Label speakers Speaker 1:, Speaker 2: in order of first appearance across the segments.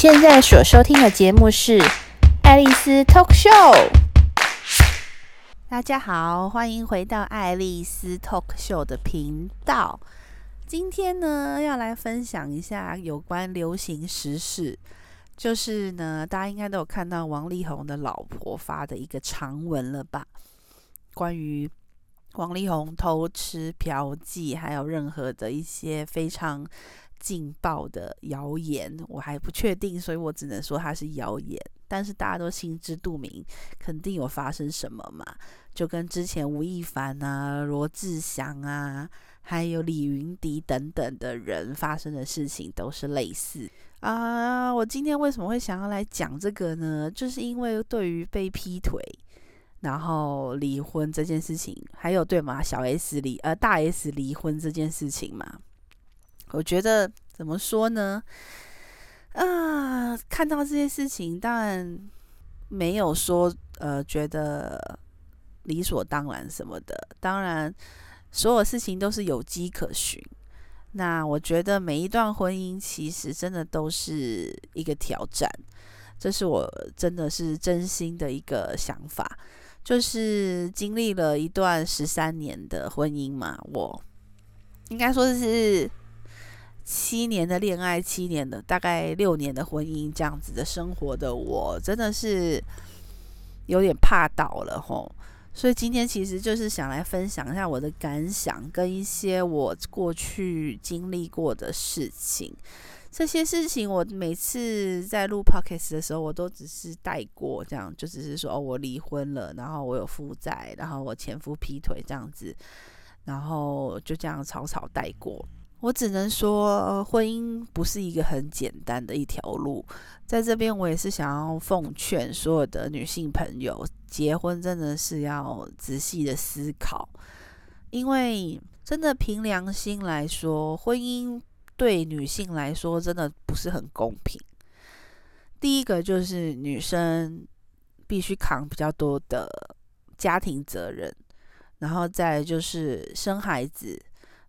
Speaker 1: 现在所收听的节目是《爱丽丝 Talk Show》。大家好，欢迎回到爱丽丝 Talk Show 的频道。今天呢，要来分享一下有关流行时事，就是呢，大家应该都有看到王力宏的老婆发的一个长文了吧？关于王力宏偷吃、嫖妓，还有任何的一些非常劲爆的谣言，我还不确定，所以我只能说它是谣言。但是大家都心知肚明，肯定有发生什么嘛，就跟之前吴亦凡啊、罗志祥啊，还有李云迪等等的人发生的事情都是类似啊。我今天为什么会想要来讲这个呢？就是因为对于被劈腿，然后离婚这件事情，还有对吗？小 S 离呃大 S 离婚这件事情嘛。我觉得怎么说呢？啊，看到这些事情，当然没有说呃觉得理所当然什么的。当然，所有事情都是有迹可循。那我觉得每一段婚姻其实真的都是一个挑战，这是我真的是真心的一个想法。就是经历了一段十三年的婚姻嘛，我应该说是。七年的恋爱，七年的大概六年的婚姻，这样子的生活的我，真的是有点怕倒了吼。所以今天其实就是想来分享一下我的感想，跟一些我过去经历过的事情。这些事情我每次在录 podcast 的时候，我都只是带过，这样就只是说哦，我离婚了，然后我有负债，然后我前夫劈腿这样子，然后就这样草草带过。我只能说，婚姻不是一个很简单的一条路。在这边，我也是想要奉劝所有的女性朋友，结婚真的是要仔细的思考，因为真的凭良心来说，婚姻对女性来说真的不是很公平。第一个就是女生必须扛比较多的家庭责任，然后再就是生孩子。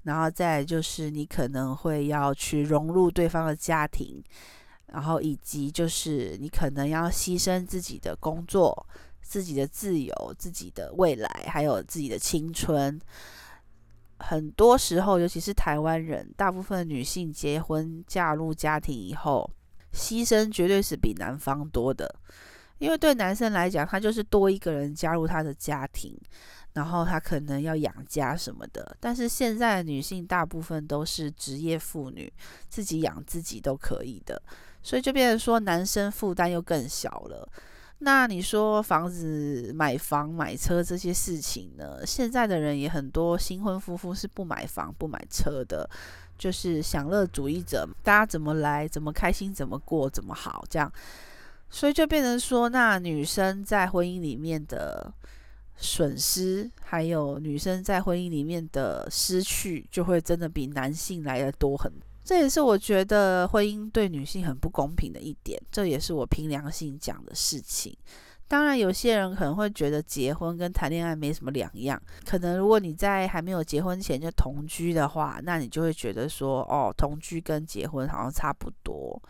Speaker 1: 然后再就是你可能会要去融入对方的家庭，然后以及就是你可能要牺牲自己的工作、自己的自由、自己的未来，还有自己的青春。很多时候，尤其是台湾人，大部分女性结婚嫁入家庭以后，牺牲绝对是比男方多的。因为对男生来讲，他就是多一个人加入他的家庭。然后他可能要养家什么的，但是现在的女性大部分都是职业妇女，自己养自己都可以的，所以就变成说男生负担又更小了。那你说房子、买房、买车这些事情呢？现在的人也很多，新婚夫妇是不买房、不买车的，就是享乐主义者，大家怎么来、怎么开心、怎么过、怎么好这样，所以就变成说，那女生在婚姻里面的。损失，还有女生在婚姻里面的失去，就会真的比男性来得多很多。这也是我觉得婚姻对女性很不公平的一点，这也是我凭良心讲的事情。当然，有些人可能会觉得结婚跟谈恋爱没什么两样。可能如果你在还没有结婚前就同居的话，那你就会觉得说，哦，同居跟结婚好像差不多。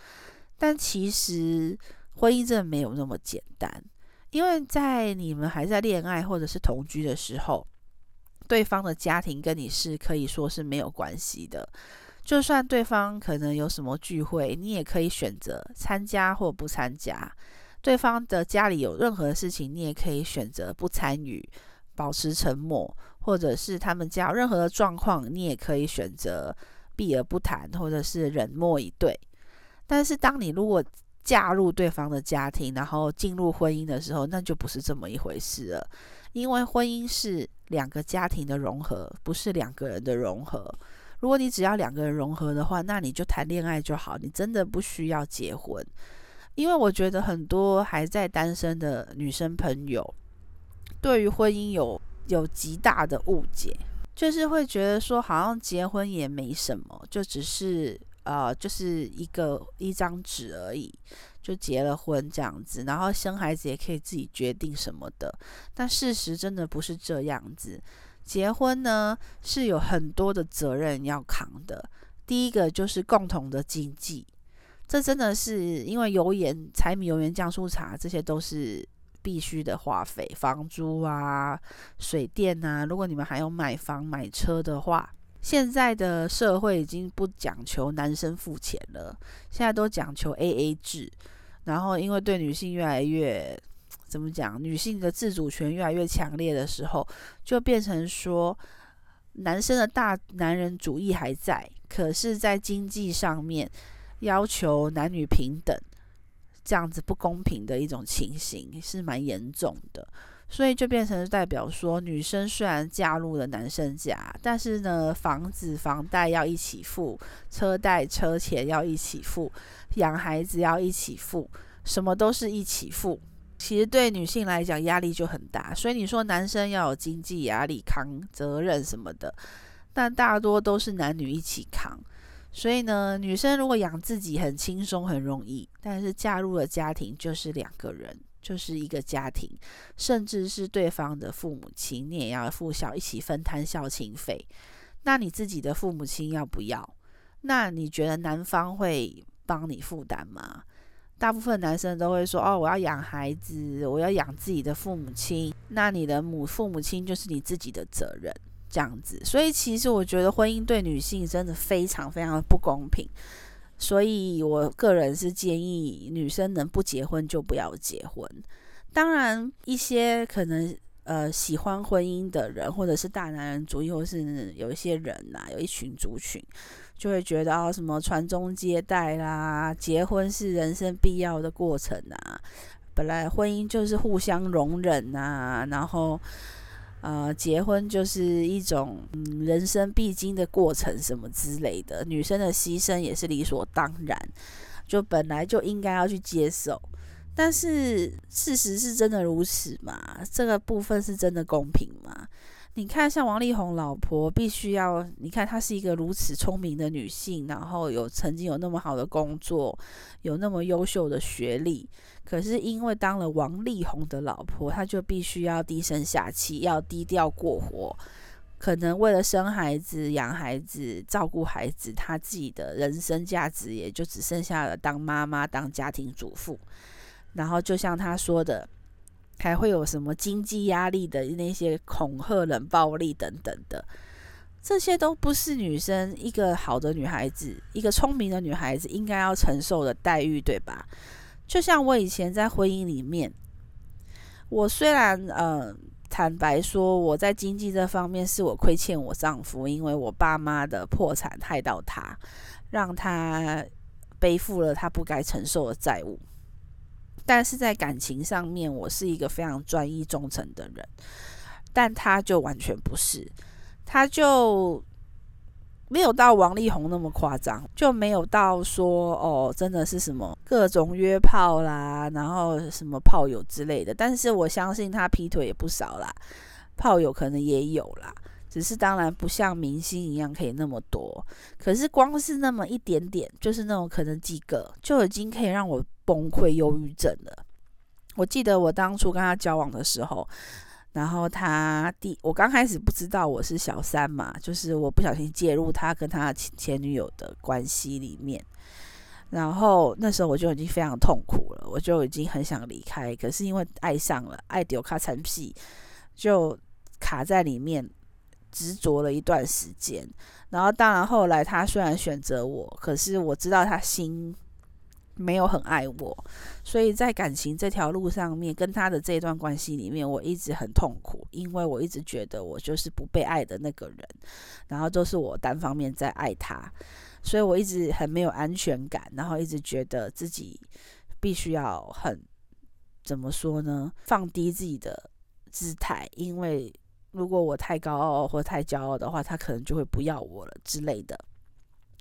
Speaker 1: 但其实婚姻真的没有那么简单。因为在你们还在恋爱或者是同居的时候，对方的家庭跟你是可以说是没有关系的。就算对方可能有什么聚会，你也可以选择参加或不参加。对方的家里有任何事情，你也可以选择不参与，保持沉默，或者是他们家有任何的状况，你也可以选择避而不谈，或者是冷漠以对。但是当你如果嫁入对方的家庭，然后进入婚姻的时候，那就不是这么一回事了。因为婚姻是两个家庭的融合，不是两个人的融合。如果你只要两个人融合的话，那你就谈恋爱就好，你真的不需要结婚。因为我觉得很多还在单身的女生朋友，对于婚姻有有极大的误解，就是会觉得说，好像结婚也没什么，就只是。呃，就是一个一张纸而已，就结了婚这样子，然后生孩子也可以自己决定什么的。但事实真的不是这样子，结婚呢是有很多的责任要扛的。第一个就是共同的经济，这真的是因为油盐、柴米油盐酱醋茶，这些都是必须的花费，房租啊、水电啊。如果你们还有买房买车的话，现在的社会已经不讲求男生付钱了，现在都讲求 AA 制。然后，因为对女性越来越怎么讲，女性的自主权越来越强烈的时候，就变成说，男生的大男人主义还在，可是，在经济上面要求男女平等，这样子不公平的一种情形是蛮严重的。所以就变成代表说，女生虽然嫁入了男生家，但是呢，房子房贷要一起付，车贷车钱要一起付，养孩子要一起付，什么都是一起付。其实对女性来讲压力就很大。所以你说男生要有经济压力、扛责任什么的，但大多都是男女一起扛。所以呢，女生如果养自己很轻松很容易，但是嫁入了家庭就是两个人。就是一个家庭，甚至是对方的父母亲，你也要付孝，一起分摊孝亲费。那你自己的父母亲要不要？那你觉得男方会帮你负担吗？大部分男生都会说：“哦，我要养孩子，我要养自己的父母亲。”那你的母父母亲就是你自己的责任，这样子。所以其实我觉得婚姻对女性真的非常非常的不公平。所以，我个人是建议女生能不结婚就不要结婚。当然，一些可能呃喜欢婚姻的人，或者是大男人主义，或是有一些人呐、有一群族群，就会觉得啊，什么传宗接代啦，结婚是人生必要的过程啊。本来婚姻就是互相容忍啊，然后。呃，结婚就是一种嗯人生必经的过程，什么之类的。女生的牺牲也是理所当然，就本来就应该要去接受。但是事实是真的如此吗？这个部分是真的公平吗？你看，像王力宏老婆，必须要你看她是一个如此聪明的女性，然后有曾经有那么好的工作，有那么优秀的学历，可是因为当了王力宏的老婆，她就必须要低声下气，要低调过活，可能为了生孩子、养孩子、照顾孩子，她自己的人生价值也就只剩下了当妈妈、当家庭主妇。然后就像她说的。还会有什么经济压力的那些恐吓、冷暴力等等的，这些都不是女生一个好的女孩子、一个聪明的女孩子应该要承受的待遇，对吧？就像我以前在婚姻里面，我虽然呃坦白说，我在经济这方面是我亏欠我丈夫，因为我爸妈的破产害到他，让他背负了他不该承受的债务。但是在感情上面，我是一个非常专一忠诚的人，但他就完全不是，他就没有到王力宏那么夸张，就没有到说哦，真的是什么各种约炮啦，然后什么炮友之类的。但是我相信他劈腿也不少啦，炮友可能也有啦，只是当然不像明星一样可以那么多。可是光是那么一点点，就是那种可能几个，就已经可以让我。崩溃、忧郁症了。我记得我当初跟他交往的时候，然后他第我刚开始不知道我是小三嘛，就是我不小心介入他跟他前前女友的关系里面，然后那时候我就已经非常痛苦了，我就已经很想离开，可是因为爱上了，爱丢卡残屁，就卡在里面执着了一段时间。然后当然后来他虽然选择我，可是我知道他心。没有很爱我，所以在感情这条路上面，跟他的这段关系里面，我一直很痛苦，因为我一直觉得我就是不被爱的那个人，然后都是我单方面在爱他，所以我一直很没有安全感，然后一直觉得自己必须要很，怎么说呢？放低自己的姿态，因为如果我太高傲或太骄傲的话，他可能就会不要我了之类的。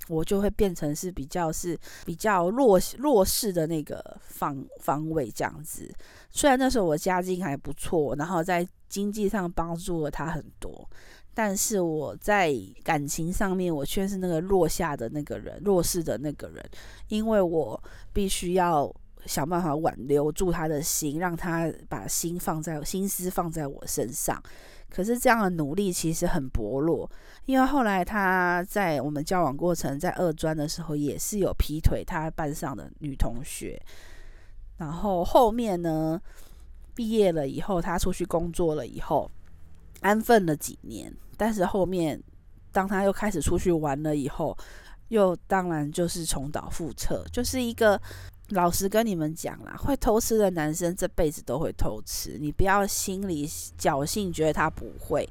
Speaker 1: 我就会变成是比较是比较弱弱势的那个方方位这样子。虽然那时候我家境还不错，然后在经济上帮助了他很多，但是我在感情上面我却是那个落下的那个人，弱势的那个人，因为我必须要想办法挽留住他的心，让他把心放在心思放在我身上。可是这样的努力其实很薄弱，因为后来他在我们交往过程，在二专的时候也是有劈腿他班上的女同学，然后后面呢，毕业了以后，他出去工作了以后，安分了几年，但是后面当他又开始出去玩了以后，又当然就是重蹈覆辙，就是一个。老实跟你们讲啦，会偷吃的男生这辈子都会偷吃，你不要心里侥幸觉得他不会。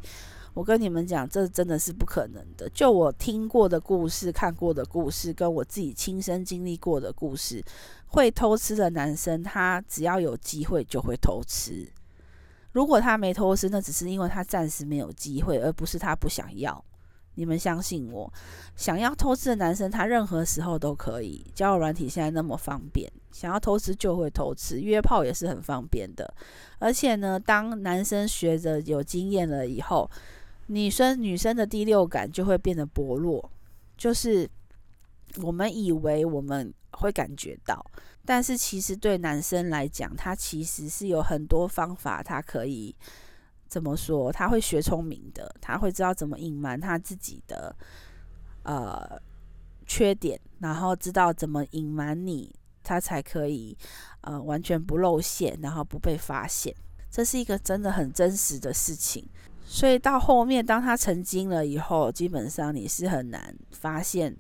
Speaker 1: 我跟你们讲，这真的是不可能的。就我听过的故事、看过的故事，跟我自己亲身经历过的故事，会偷吃的男生，他只要有机会就会偷吃。如果他没偷吃，那只是因为他暂时没有机会，而不是他不想要。你们相信我，想要偷吃的男生，他任何时候都可以。交友软体现在那么方便，想要偷吃就会偷吃，约炮也是很方便的。而且呢，当男生学着有经验了以后，女生女生的第六感就会变得薄弱。就是我们以为我们会感觉到，但是其实对男生来讲，他其实是有很多方法，他可以。怎么说？他会学聪明的，他会知道怎么隐瞒他自己的呃缺点，然后知道怎么隐瞒你，他才可以呃完全不露馅，然后不被发现。这是一个真的很真实的事情。所以到后面，当他成精了以后，基本上你是很难发现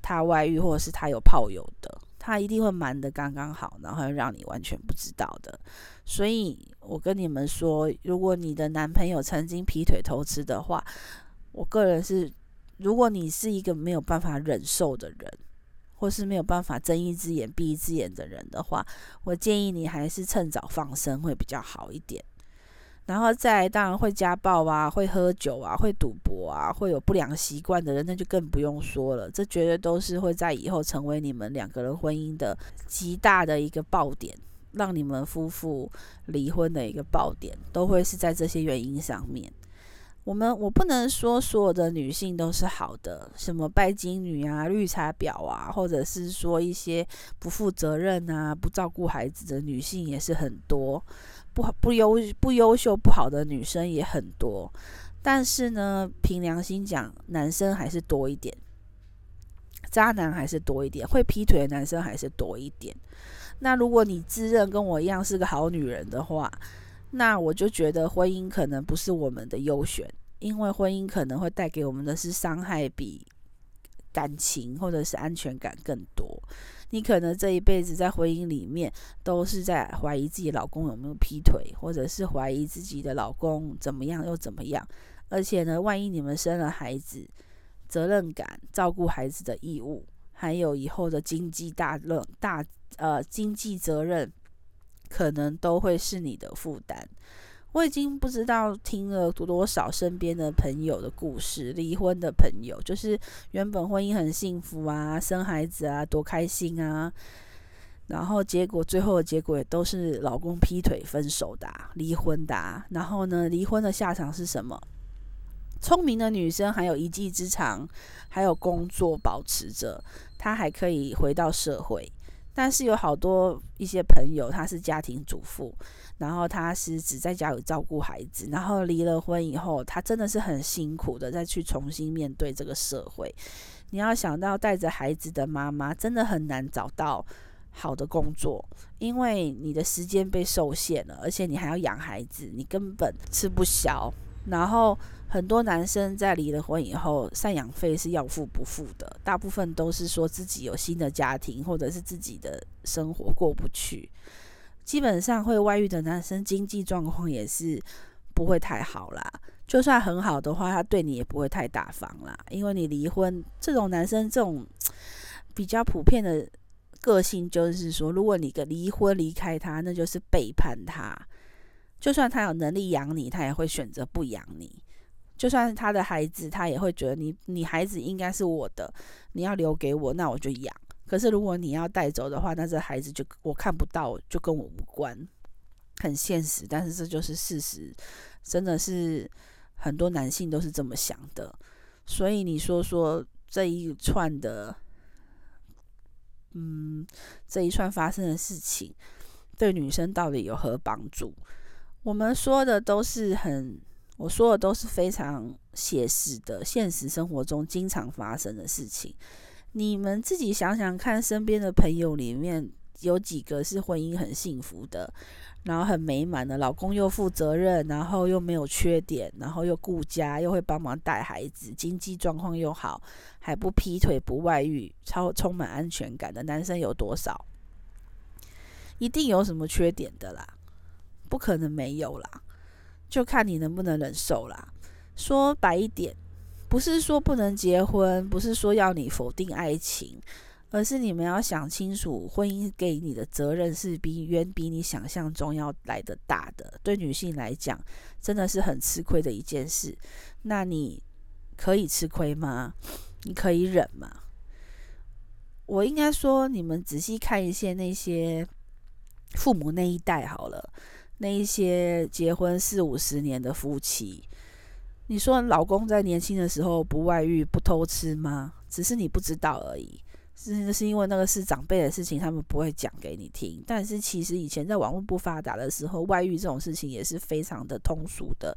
Speaker 1: 他外遇，或者是他有炮友的。他一定会瞒得刚刚好，然后让你完全不知道的。所以我跟你们说，如果你的男朋友曾经劈腿偷吃的话，我个人是，如果你是一个没有办法忍受的人，或是没有办法睁一只眼闭一只眼的人的话，我建议你还是趁早放生会比较好一点。然后再当然会家暴啊，会喝酒啊，会赌博啊，会有不良习惯的人，那就更不用说了。这绝对都是会在以后成为你们两个人婚姻的极大的一个爆点，让你们夫妇离婚的一个爆点，都会是在这些原因上面。我们我不能说所有的女性都是好的，什么拜金女啊、绿茶婊啊，或者是说一些不负责任啊、不照顾孩子的女性也是很多。不不优不优秀不好的女生也很多，但是呢，凭良心讲，男生还是多一点，渣男还是多一点，会劈腿的男生还是多一点。那如果你自认跟我一样是个好女人的话，那我就觉得婚姻可能不是我们的优选，因为婚姻可能会带给我们的是伤害比感情或者是安全感更多。你可能这一辈子在婚姻里面都是在怀疑自己老公有没有劈腿，或者是怀疑自己的老公怎么样又怎么样。而且呢，万一你们生了孩子，责任感、照顾孩子的义务，还有以后的经济大任大呃经济责任，可能都会是你的负担。我已经不知道听了多多少身边的朋友的故事，离婚的朋友，就是原本婚姻很幸福啊，生孩子啊，多开心啊，然后结果最后的结果也都是老公劈腿分手的啊，离婚的，然后呢，离婚的下场是什么？聪明的女生还有一技之长，还有工作保持着，她还可以回到社会。但是有好多一些朋友，她是家庭主妇，然后她是只在家里照顾孩子，然后离了婚以后，她真的是很辛苦的再去重新面对这个社会。你要想到带着孩子的妈妈，真的很难找到好的工作，因为你的时间被受限了，而且你还要养孩子，你根本吃不消。然后很多男生在离了婚以后，赡养费是要付不付的，大部分都是说自己有新的家庭，或者是自己的生活过不去。基本上会外遇的男生经济状况也是不会太好啦，就算很好的话，他对你也不会太大方啦，因为你离婚，这种男生这种比较普遍的个性就是说，如果你个离婚离开他，那就是背叛他。就算他有能力养你，他也会选择不养你。就算是他的孩子，他也会觉得你，你孩子应该是我的，你要留给我，那我就养。可是如果你要带走的话，那这孩子就我看不到，就跟我无关。很现实，但是这就是事实，真的是很多男性都是这么想的。所以你说说这一串的，嗯，这一串发生的事情，对女生到底有何帮助？我们说的都是很我说的都是非常写实的，现实生活中经常发生的事情。你们自己想想看，身边的朋友里面有几个是婚姻很幸福的，然后很美满的，老公又负责任，然后又没有缺点，然后又顾家，又会帮忙带孩子，经济状况又好，还不劈腿不外遇，超充满安全感的男生有多少？一定有什么缺点的啦，不可能没有啦，就看你能不能忍受啦。说白一点。不是说不能结婚，不是说要你否定爱情，而是你们要想清楚，婚姻给你的责任是比远比你想象中要来得大的。对女性来讲，真的是很吃亏的一件事。那你可以吃亏吗？你可以忍吗？我应该说，你们仔细看一些那些父母那一代好了，那一些结婚四五十年的夫妻。你说老公在年轻的时候不外遇不偷吃吗？只是你不知道而已，是是因为那个是长辈的事情，他们不会讲给你听。但是其实以前在网络不发达的时候，外遇这种事情也是非常的通俗的，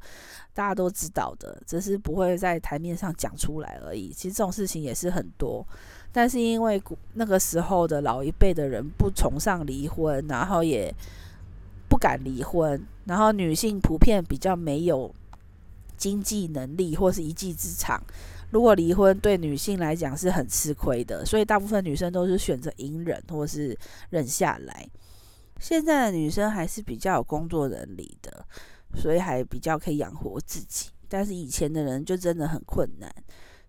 Speaker 1: 大家都知道的，只是不会在台面上讲出来而已。其实这种事情也是很多，但是因为那个时候的老一辈的人不崇尚离婚，然后也不敢离婚，然后女性普遍比较没有。经济能力或是一技之长，如果离婚对女性来讲是很吃亏的，所以大部分女生都是选择隐忍或是忍下来。现在的女生还是比较有工作能力的，所以还比较可以养活自己。但是以前的人就真的很困难，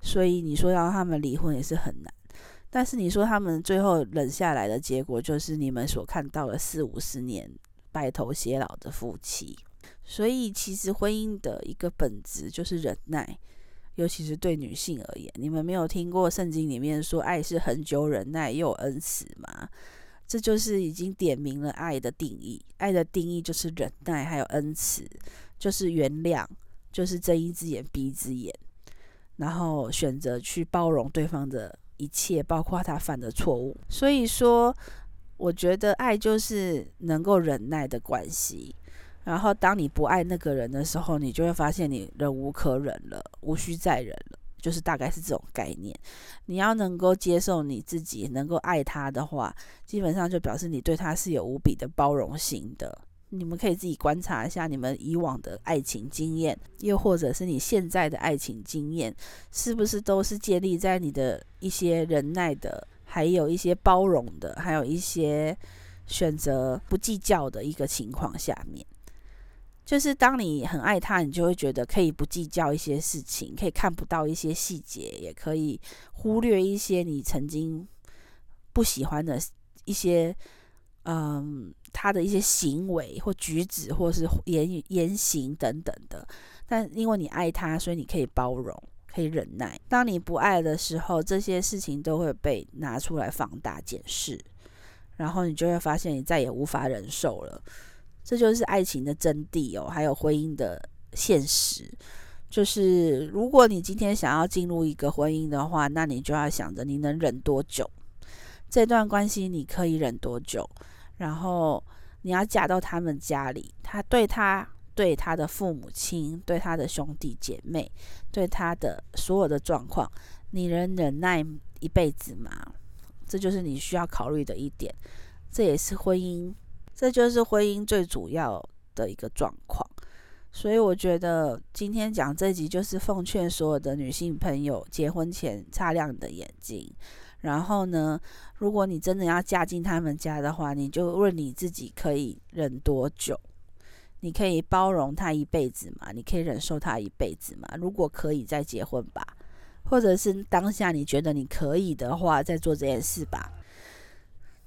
Speaker 1: 所以你说要他们离婚也是很难。但是你说他们最后忍下来的结果，就是你们所看到的四五十年白头偕老的夫妻。所以，其实婚姻的一个本质就是忍耐，尤其是对女性而言。你们没有听过圣经里面说爱是恒久忍耐又恩慈吗？这就是已经点明了爱的定义。爱的定义就是忍耐，还有恩慈，就是原谅，就是睁一只眼闭一只眼，然后选择去包容对方的一切，包括他犯的错误。所以说，我觉得爱就是能够忍耐的关系。然后，当你不爱那个人的时候，你就会发现你忍无可忍了，无需再忍了，就是大概是这种概念。你要能够接受你自己，能够爱他的话，基本上就表示你对他是有无比的包容心的。你们可以自己观察一下你们以往的爱情经验，又或者是你现在的爱情经验，是不是都是建立在你的一些忍耐的，还有一些包容的，还有一些选择不计较的一个情况下面。就是当你很爱他，你就会觉得可以不计较一些事情，可以看不到一些细节，也可以忽略一些你曾经不喜欢的一些，嗯，他的一些行为或举止，或是言语言行等等的。但因为你爱他，所以你可以包容，可以忍耐。当你不爱的时候，这些事情都会被拿出来放大检视，然后你就会发现你再也无法忍受了。这就是爱情的真谛哦，还有婚姻的现实。就是如果你今天想要进入一个婚姻的话，那你就要想着你能忍多久，这段关系你可以忍多久。然后你要嫁到他们家里，他对他、对他的父母亲、对他的兄弟姐妹、对他的所有的状况，你能忍耐一辈子吗？这就是你需要考虑的一点。这也是婚姻。这就是婚姻最主要的一个状况，所以我觉得今天讲这集就是奉劝所有的女性朋友，结婚前擦亮你的眼睛。然后呢，如果你真的要嫁进他们家的话，你就问你自己可以忍多久？你可以包容他一辈子吗？你可以忍受他一辈子吗？如果可以，再结婚吧。或者是当下你觉得你可以的话，再做这件事吧。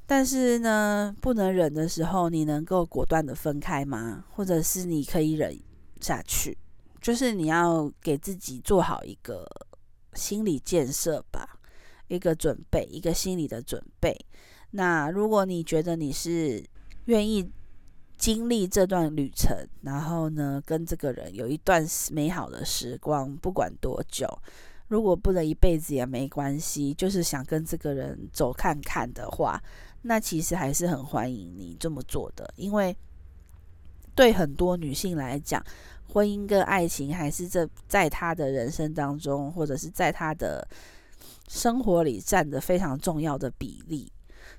Speaker 1: 但是呢，不能忍的时候，你能够果断的分开吗？或者是你可以忍下去？就是你要给自己做好一个心理建设吧，一个准备，一个心理的准备。那如果你觉得你是愿意经历这段旅程，然后呢，跟这个人有一段美好的时光，不管多久，如果不能一辈子也没关系，就是想跟这个人走看看的话。那其实还是很欢迎你这么做的，因为对很多女性来讲，婚姻跟爱情还是这在她的人生当中，或者是在她的生活里占着非常重要的比例。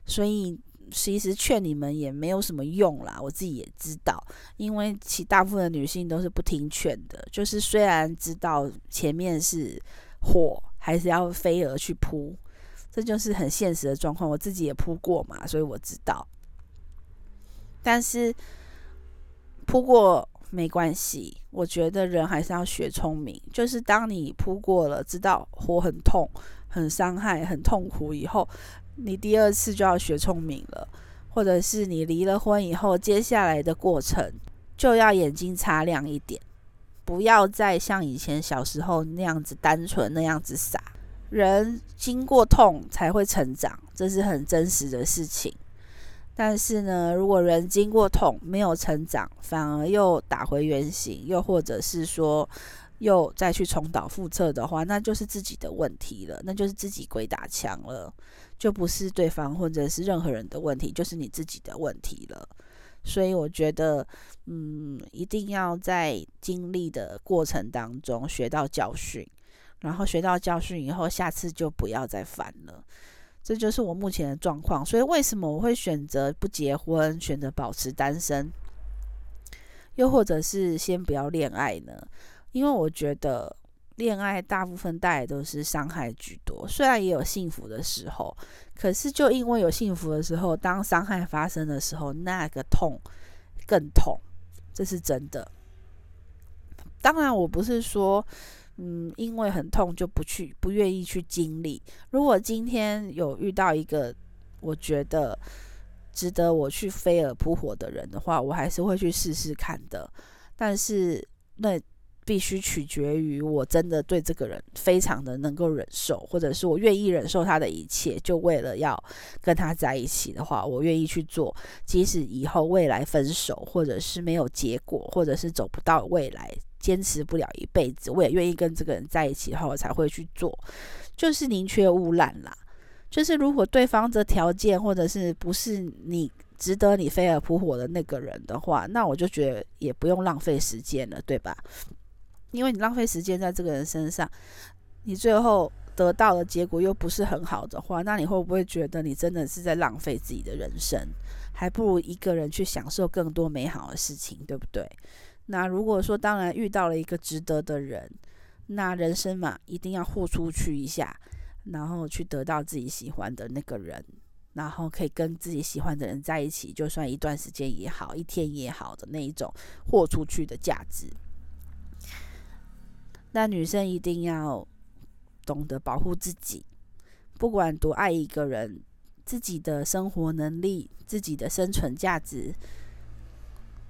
Speaker 1: 所以其实劝你们也没有什么用啦，我自己也知道，因为其大部分女性都是不听劝的。就是虽然知道前面是火，还是要飞蛾去扑，这就是很现实的状况。我自己也扑过嘛，所以我知道。但是扑过。没关系，我觉得人还是要学聪明。就是当你扑过了，知道火很痛、很伤害、很痛苦以后，你第二次就要学聪明了。或者是你离了婚以后，接下来的过程就要眼睛擦亮一点，不要再像以前小时候那样子单纯、那样子傻。人经过痛才会成长，这是很真实的事情。但是呢，如果人经过痛没有成长，反而又打回原形，又或者是说又再去重蹈覆辙的话，那就是自己的问题了，那就是自己鬼打墙了，就不是对方或者是任何人的问题，就是你自己的问题了。所以我觉得，嗯，一定要在经历的过程当中学到教训，然后学到教训以后，下次就不要再犯了。这就是我目前的状况，所以为什么我会选择不结婚，选择保持单身，又或者是先不要恋爱呢？因为我觉得恋爱大部分带来都是伤害居多，虽然也有幸福的时候，可是就因为有幸福的时候，当伤害发生的时候，那个痛更痛，这是真的。当然，我不是说。嗯，因为很痛就不去，不愿意去经历。如果今天有遇到一个我觉得值得我去飞蛾扑火的人的话，我还是会去试试看的。但是那必须取决于我真的对这个人非常的能够忍受，或者是我愿意忍受他的一切，就为了要跟他在一起的话，我愿意去做。即使以后未来分手，或者是没有结果，或者是走不到未来。坚持不了一辈子，我也愿意跟这个人在一起的话，我才会去做。就是宁缺毋滥啦。就是如果对方的条件或者是不是你值得你飞蛾扑火的那个人的话，那我就觉得也不用浪费时间了，对吧？因为你浪费时间在这个人身上，你最后得到的结果又不是很好的话，那你会不会觉得你真的是在浪费自己的人生？还不如一个人去享受更多美好的事情，对不对？那如果说当然遇到了一个值得的人，那人生嘛，一定要豁出去一下，然后去得到自己喜欢的那个人，然后可以跟自己喜欢的人在一起，就算一段时间也好，一天也好的那一种豁出去的价值。那女生一定要懂得保护自己，不管多爱一个人，自己的生活能力、自己的生存价值、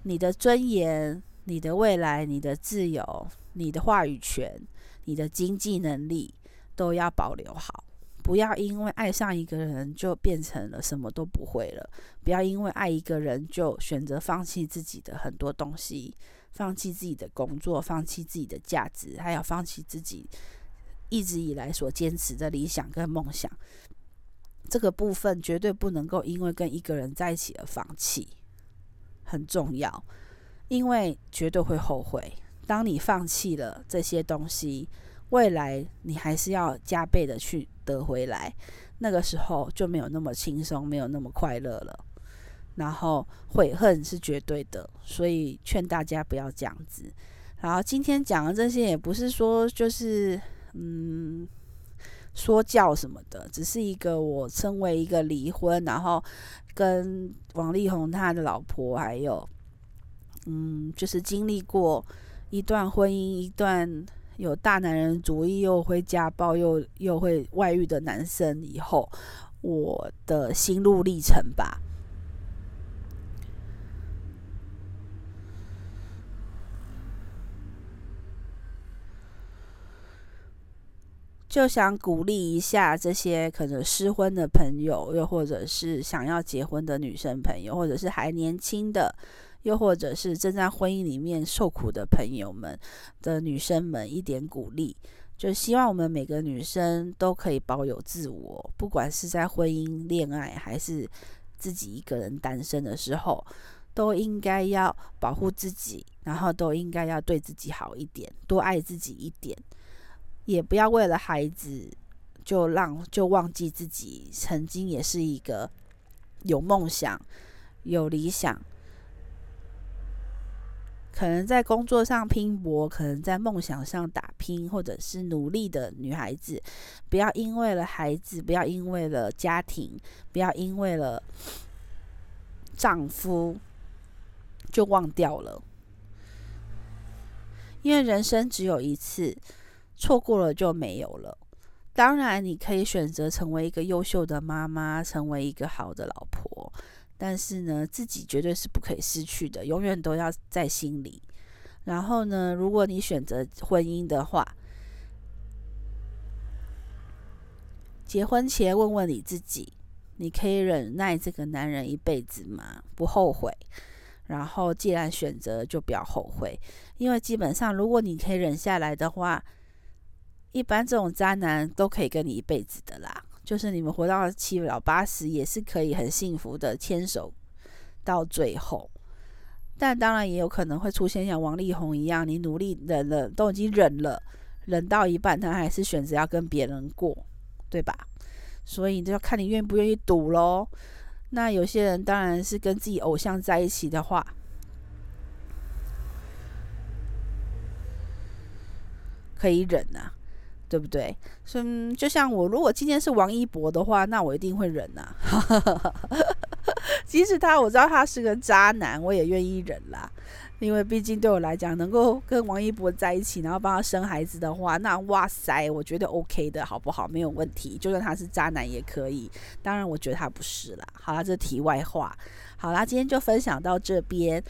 Speaker 1: 你的尊严。你的未来、你的自由、你的话语权、你的经济能力都要保留好，不要因为爱上一个人就变成了什么都不会了。不要因为爱一个人就选择放弃自己的很多东西，放弃自己的工作，放弃自己的价值，还要放弃自己一直以来所坚持的理想跟梦想。这个部分绝对不能够因为跟一个人在一起而放弃，很重要。因为绝对会后悔。当你放弃了这些东西，未来你还是要加倍的去得回来。那个时候就没有那么轻松，没有那么快乐了。然后悔恨是绝对的，所以劝大家不要这样子。然后今天讲的这些也不是说就是嗯说教什么的，只是一个我身为一个离婚，然后跟王力宏他的老婆还有。嗯，就是经历过一段婚姻，一段有大男人主义又会家暴又又会外遇的男生以后，我的心路历程吧。就想鼓励一下这些可能失婚的朋友，又或者是想要结婚的女生朋友，或者是还年轻的。又或者是正在婚姻里面受苦的朋友们的女生们一点鼓励，就希望我们每个女生都可以保有自我，不管是在婚姻、恋爱还是自己一个人单身的时候，都应该要保护自己，然后都应该要对自己好一点，多爱自己一点，也不要为了孩子就让就忘记自己曾经也是一个有梦想、有理想，可能在工作上拼搏，可能在梦想上打拼，或者是努力的女孩子，不要因为了孩子，不要因为了家庭，不要因为了丈夫。就忘掉了，因为人生只有一次，错过了就没有了。当然，你可以选择成为一个优秀的妈妈，成为一个好的老婆，但是呢，自己绝对是不可以失去的，永远都要在心里。然后呢，如果你选择婚姻的话，结婚前问问你自己：你可以忍耐这个男人一辈子吗？不后悔。然后，既然选择，就不要后悔，因为基本上，如果你可以忍下来的话，一般这种渣男都可以跟你一辈子的啦。就是你们活到七老八十，也是可以很幸福的牵手到最后。但当然也有可能会出现像王力宏一样，你努力忍了，都已经忍了，忍到一半，他还是选择要跟别人过，对吧？所以就要看你愿不愿意赌喽。那有些人当然是跟自己偶像在一起的话，可以忍啊，对不对？所以，就像我，如果今天是王一博的话，那我一定会忍啊。即使他我知道他是个渣男，我也愿意忍啦。因为毕竟对我来讲，能够跟王一博在一起，然后帮他生孩子的话，那哇塞，我觉得 OK 的，好不好？没有问题。就算他是渣男也可以。当然，我觉得他不是啦。好啦，这题外话。好啦，今天就分享到这边。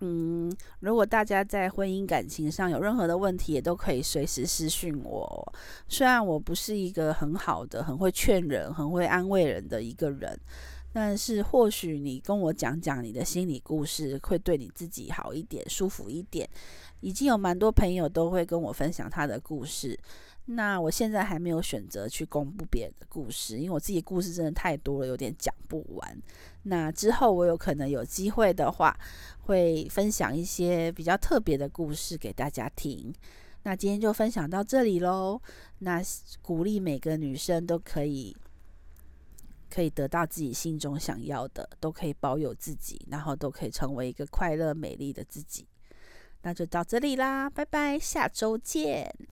Speaker 1: 嗯，如果大家在婚姻感情上有任何的问题，也都可以随时私讯我。虽然我不是一个很好的、很会劝人、很会安慰人的一个人。但是或许你跟我讲讲你的心理故事，会对你自己好一点，舒服一点。已经有蛮多朋友都会跟我分享他的故事。那我现在还没有选择去公布别人的故事，因为我自己故事真的太多了，有点讲不完。那之后我有可能有机会的话，会分享一些比较特别的故事给大家听。那今天就分享到这里喽。那鼓励每个女生都可以。可以得到自己心中想要的，都可以保有自己，然后都可以成为一个快乐美丽的自己。那就到这里啦，拜拜，下周见。